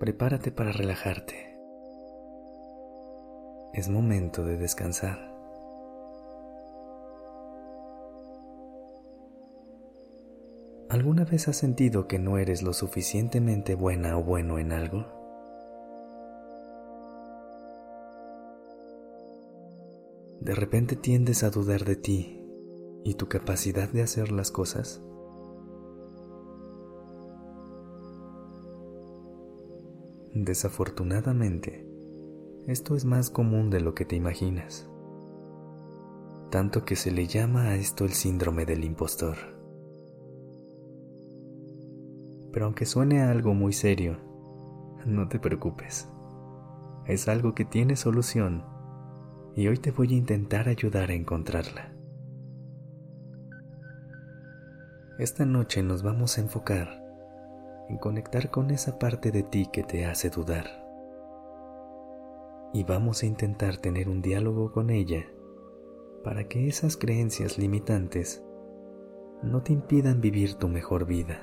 Prepárate para relajarte. Es momento de descansar. ¿Alguna vez has sentido que no eres lo suficientemente buena o bueno en algo? De repente tiendes a dudar de ti y tu capacidad de hacer las cosas. Desafortunadamente, esto es más común de lo que te imaginas, tanto que se le llama a esto el síndrome del impostor. Pero aunque suene a algo muy serio, no te preocupes, es algo que tiene solución y hoy te voy a intentar ayudar a encontrarla. Esta noche nos vamos a enfocar en conectar con esa parte de ti que te hace dudar. Y vamos a intentar tener un diálogo con ella para que esas creencias limitantes no te impidan vivir tu mejor vida.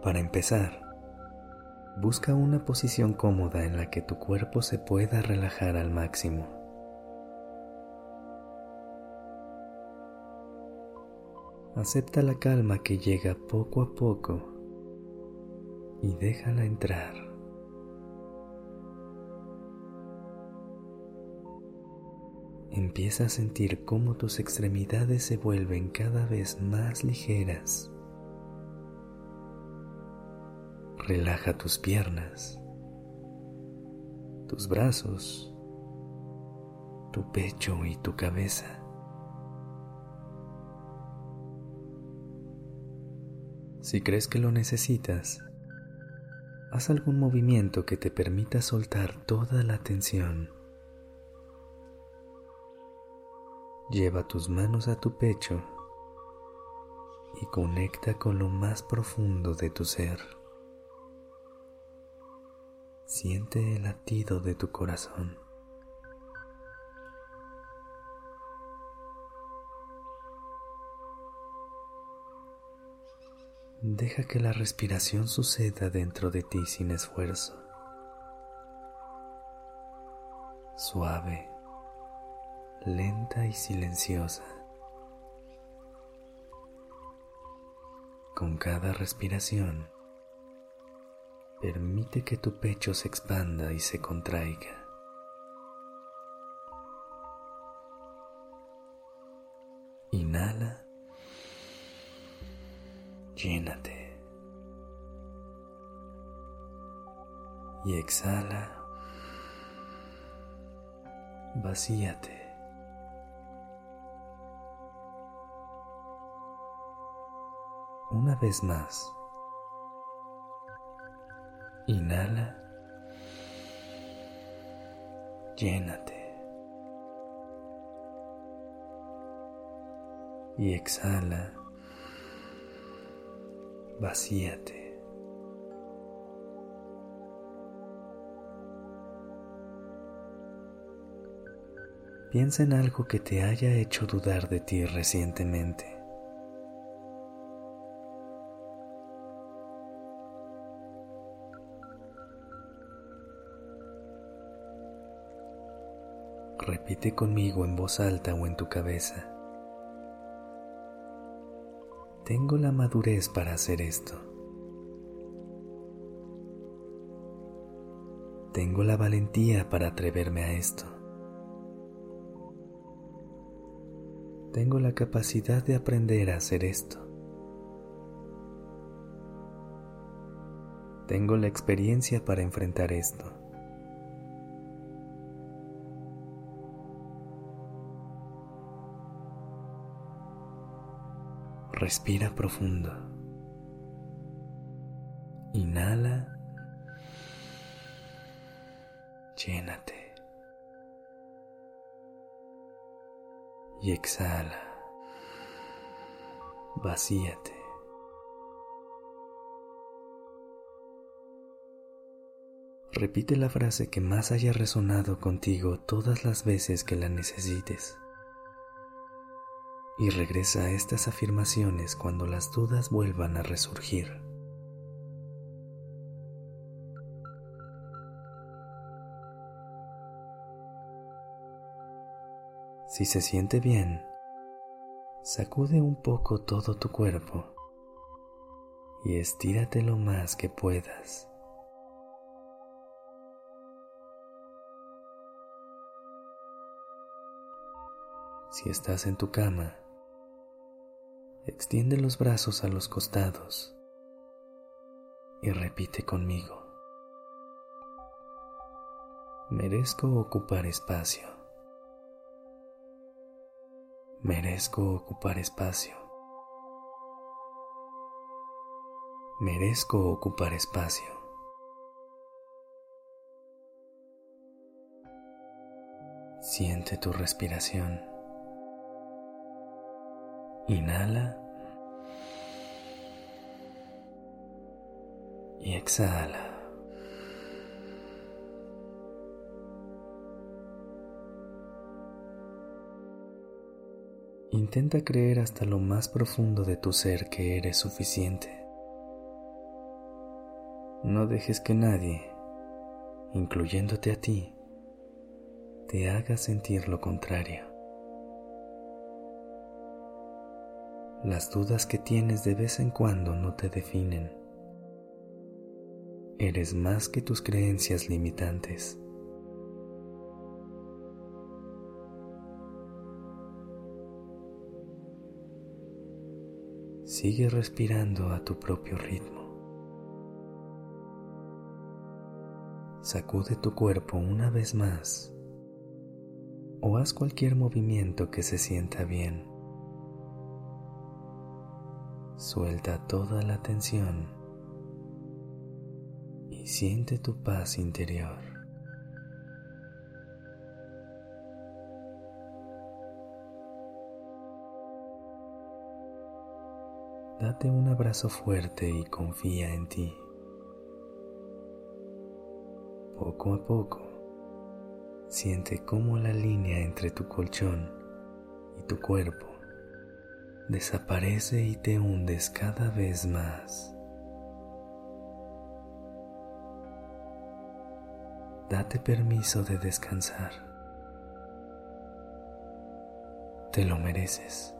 Para empezar, Busca una posición cómoda en la que tu cuerpo se pueda relajar al máximo. Acepta la calma que llega poco a poco y déjala entrar. Empieza a sentir cómo tus extremidades se vuelven cada vez más ligeras. Relaja tus piernas, tus brazos, tu pecho y tu cabeza. Si crees que lo necesitas, haz algún movimiento que te permita soltar toda la tensión. Lleva tus manos a tu pecho y conecta con lo más profundo de tu ser. Siente el latido de tu corazón. Deja que la respiración suceda dentro de ti sin esfuerzo. Suave, lenta y silenciosa. Con cada respiración, Permite que tu pecho se expanda y se contraiga. Inhala. Llénate. Y exhala. Vacíate. Una vez más. Inhala. Llénate. Y exhala. Vacíate. Piensa en algo que te haya hecho dudar de ti recientemente. Repite conmigo en voz alta o en tu cabeza. Tengo la madurez para hacer esto. Tengo la valentía para atreverme a esto. Tengo la capacidad de aprender a hacer esto. Tengo la experiencia para enfrentar esto. Respira profundo. Inhala. Llénate. Y exhala. Vacíate. Repite la frase que más haya resonado contigo todas las veces que la necesites. Y regresa a estas afirmaciones cuando las dudas vuelvan a resurgir. Si se siente bien, sacude un poco todo tu cuerpo y estírate lo más que puedas. Si estás en tu cama, extiende los brazos a los costados y repite conmigo. Merezco ocupar espacio. Merezco ocupar espacio. Merezco ocupar espacio. Siente tu respiración. Inhala y exhala. Intenta creer hasta lo más profundo de tu ser que eres suficiente. No dejes que nadie, incluyéndote a ti, te haga sentir lo contrario. Las dudas que tienes de vez en cuando no te definen. Eres más que tus creencias limitantes. Sigue respirando a tu propio ritmo. Sacude tu cuerpo una vez más o haz cualquier movimiento que se sienta bien. Suelta toda la tensión y siente tu paz interior. Date un abrazo fuerte y confía en ti. Poco a poco, siente cómo la línea entre tu colchón y tu cuerpo desaparece y te hundes cada vez más. Date permiso de descansar. Te lo mereces.